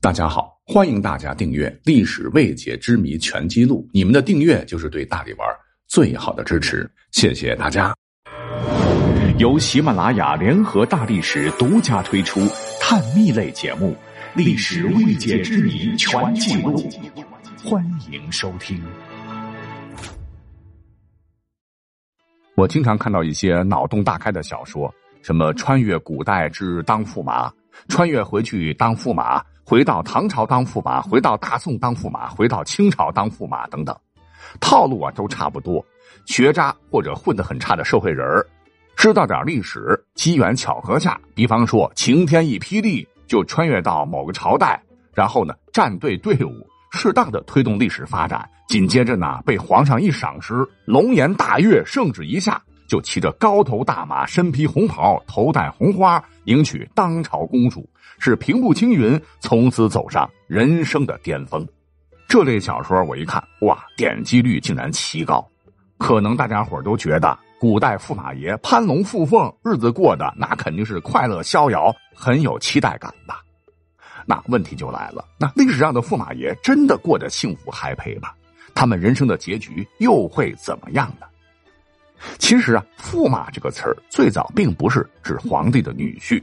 大家好，欢迎大家订阅《历史未解之谜全记录》，你们的订阅就是对大力丸最好的支持，谢谢大家。由喜马拉雅联合大历史独家推出探秘类节目《历史未解之谜全记录》，欢迎收听。我经常看到一些脑洞大开的小说，什么穿越古代至当驸马，穿越回去当驸马。回到唐朝当驸马，回到大宋当驸马，回到清朝当驸马等等，套路啊都差不多。学渣或者混得很差的社会人儿，知道点历史，机缘巧合下，比方说晴天一霹雳，就穿越到某个朝代，然后呢站队队伍，适当的推动历史发展。紧接着呢，被皇上一赏识，龙颜大悦，圣旨一下，就骑着高头大马，身披红袍，头戴红花，迎娶当朝公主。是平步青云，从此走上人生的巅峰。这类小说我一看，哇，点击率竟然奇高。可能大家伙都觉得古代驸马爷攀龙附凤，日子过得那肯定是快乐逍遥，很有期待感吧？那问题就来了，那历史上的驸马爷真的过得幸福嗨配吗？他们人生的结局又会怎么样呢？其实啊，驸马这个词儿最早并不是指皇帝的女婿。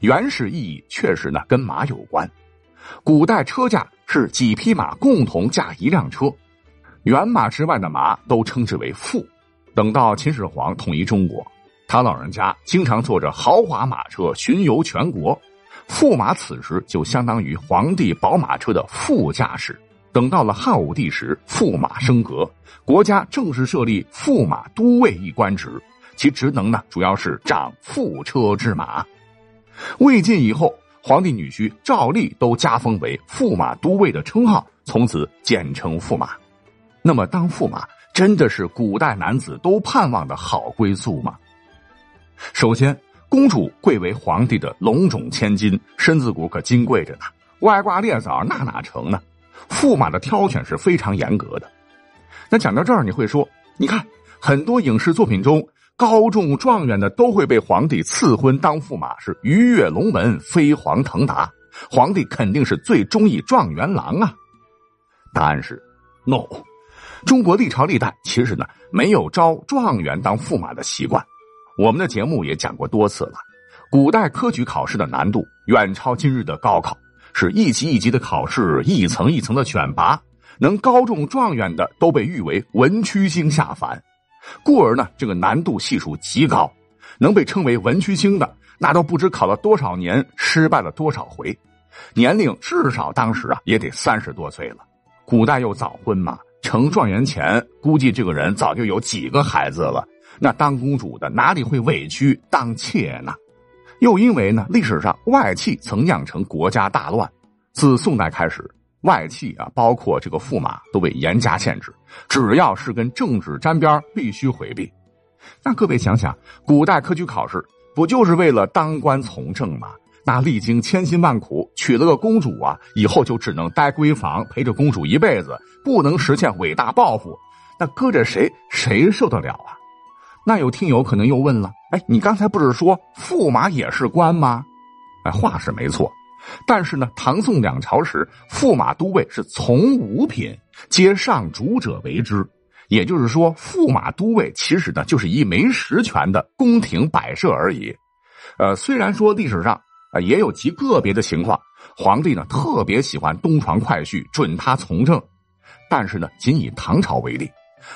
原始意义确实呢跟马有关，古代车驾是几匹马共同驾一辆车，原马之外的马都称之为驸。等到秦始皇统一中国，他老人家经常坐着豪华马车巡游全国，驸马此时就相当于皇帝宝马车的副驾驶。等到了汉武帝时，驸马升格，国家正式设立驸马都尉一官职，其职能呢主要是掌副车之马。魏晋以后，皇帝女婿照例都加封为驸马都尉的称号，从此简称驸马。那么，当驸马真的是古代男子都盼望的好归宿吗？首先，公主贵为皇帝的龙种千金，身子骨可金贵着呢。外挂裂枣那哪成呢？驸马的挑选是非常严格的。那讲到这儿，你会说，你看很多影视作品中。高中状元的都会被皇帝赐婚当驸马，是鱼跃龙门，飞黄腾达。皇帝肯定是最中意状元郎啊。答案是，no。中国历朝历代其实呢没有招状元当驸马的习惯。我们的节目也讲过多次了，古代科举考试的难度远超今日的高考，是一级一级的考试，一层一层的选拔，能高中状元的都被誉为文曲星下凡。故而呢，这个难度系数极高，能被称为文曲星的，那都不知考了多少年，失败了多少回，年龄至少当时啊也得三十多岁了。古代又早婚嘛，成状元前估计这个人早就有几个孩子了。那当公主的哪里会委屈当妾呢？又因为呢，历史上外戚曾酿成国家大乱，自宋代开始。外戚啊，包括这个驸马，都被严加限制，只要是跟政治沾边必须回避。那各位想想，古代科举考试不就是为了当官从政吗？那历经千辛万苦娶了个公主啊，以后就只能待闺房，陪着公主一辈子，不能实现伟大抱负。那搁着谁谁受得了啊？那有听友可能又问了：哎，你刚才不是说驸马也是官吗？哎，话是没错。但是呢，唐宋两朝时，驸马都尉是从五品，皆上主者为之。也就是说，驸马都尉其实呢就是一没实权的宫廷摆设而已。呃，虽然说历史上啊也有极个别的情况，皇帝呢特别喜欢东床快婿，准他从政，但是呢，仅以唐朝为例，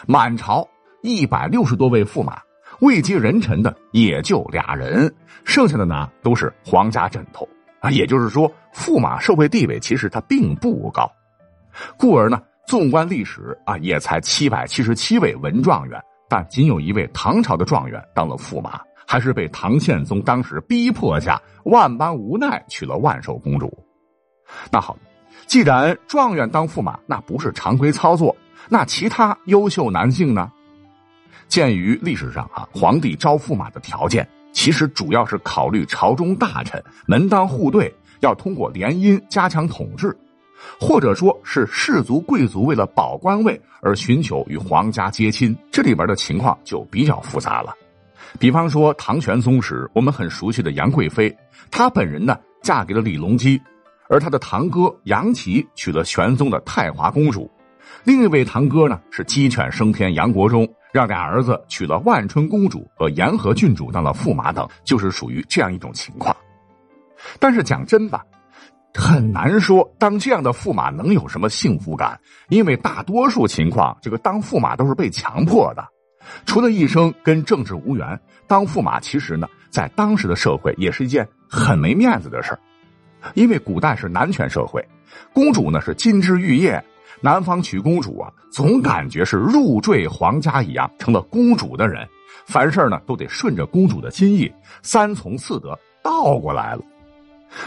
满朝一百六十多位驸马，位极人臣的也就俩人，剩下的呢都是皇家枕头。啊，也就是说，驸马社会地位其实它并不高，故而呢，纵观历史啊，也才七百七十七位文状元，但仅有一位唐朝的状元当了驸马，还是被唐宪宗当时逼迫下万般无奈娶了万寿公主。那好，既然状元当驸马那不是常规操作，那其他优秀男性呢？鉴于历史上啊，皇帝招驸马的条件。其实主要是考虑朝中大臣门当户对，要通过联姻加强统治，或者说是士族贵族为了保官位而寻求与皇家接亲，这里边的情况就比较复杂了。比方说唐玄宗时，我们很熟悉的杨贵妃，她本人呢嫁给了李隆基，而他的堂哥杨琦娶了玄宗的太华公主，另一位堂哥呢是鸡犬升天杨国忠，让俩儿子娶了万春公主和延和郡主当了驸马等，就是属于这样一种情况。但是讲真吧，很难说当这样的驸马能有什么幸福感，因为大多数情况，这个当驸马都是被强迫的。除了一生跟政治无缘，当驸马其实呢，在当时的社会也是一件很没面子的事儿。因为古代是男权社会，公主呢是金枝玉叶，男方娶公主啊，总感觉是入赘皇家一样，成了公主的人，凡事呢都得顺着公主的心意，三从四德，倒过来了。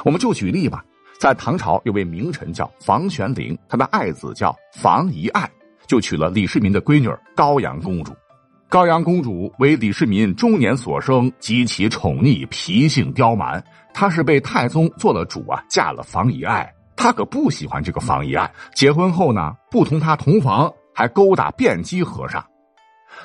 我们就举例吧，在唐朝有位名臣叫房玄龄，他的爱子叫房遗爱，就娶了李世民的闺女高阳公主。高阳公主为李世民中年所生，极其宠溺，脾性刁蛮。她是被太宗做了主啊，嫁了房遗爱。他可不喜欢这个房遗爱，结婚后呢，不同他同房，还勾搭辩机和尚。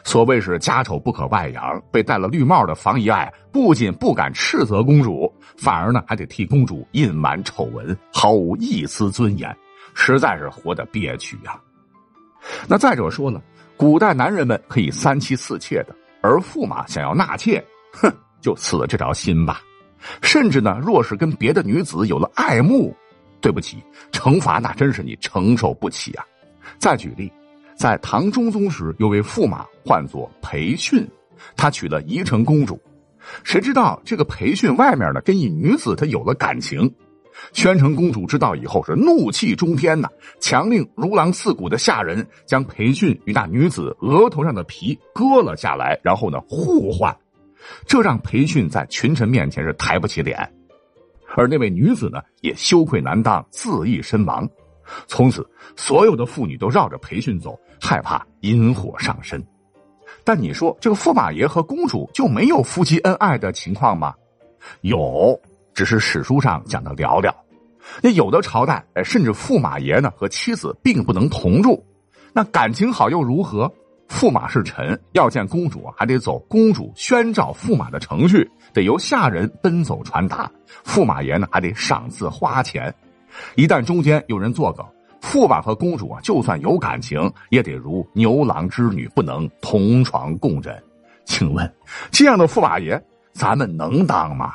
所谓是家丑不可外扬，被戴了绿帽的房遗爱不仅不敢斥责公主，反而呢还得替公主隐瞒丑闻，毫无一丝尊严，实在是活得憋屈呀。那再者说了。古代男人们可以三妻四妾的，而驸马想要纳妾，哼，就死了这条心吧。甚至呢，若是跟别的女子有了爱慕，对不起，惩罚那真是你承受不起啊。再举例，在唐中宗时，有位驸马唤作裴训，他娶了宜城公主，谁知道这个裴训外面呢，跟一女子他有了感情。宣城公主知道以后是怒气冲天呐，强令如狼似虎的下人将裴训与那女子额头上的皮割了下来，然后呢互换，这让裴训在群臣面前是抬不起脸，而那位女子呢也羞愧难当，自缢身亡。从此，所有的妇女都绕着裴训走，害怕引火上身。但你说这个驸马爷和公主就没有夫妻恩爱的情况吗？有。只是史书上讲的寥寥，那有的朝代，哎，甚至驸马爷呢和妻子并不能同住，那感情好又如何？驸马是臣，要见公主还得走公主宣召驸马的程序，得由下人奔走传达。驸马爷呢还得赏赐花钱，一旦中间有人作梗，驸马和公主啊，就算有感情，也得如牛郎织女，不能同床共枕。请问，这样的驸马爷，咱们能当吗？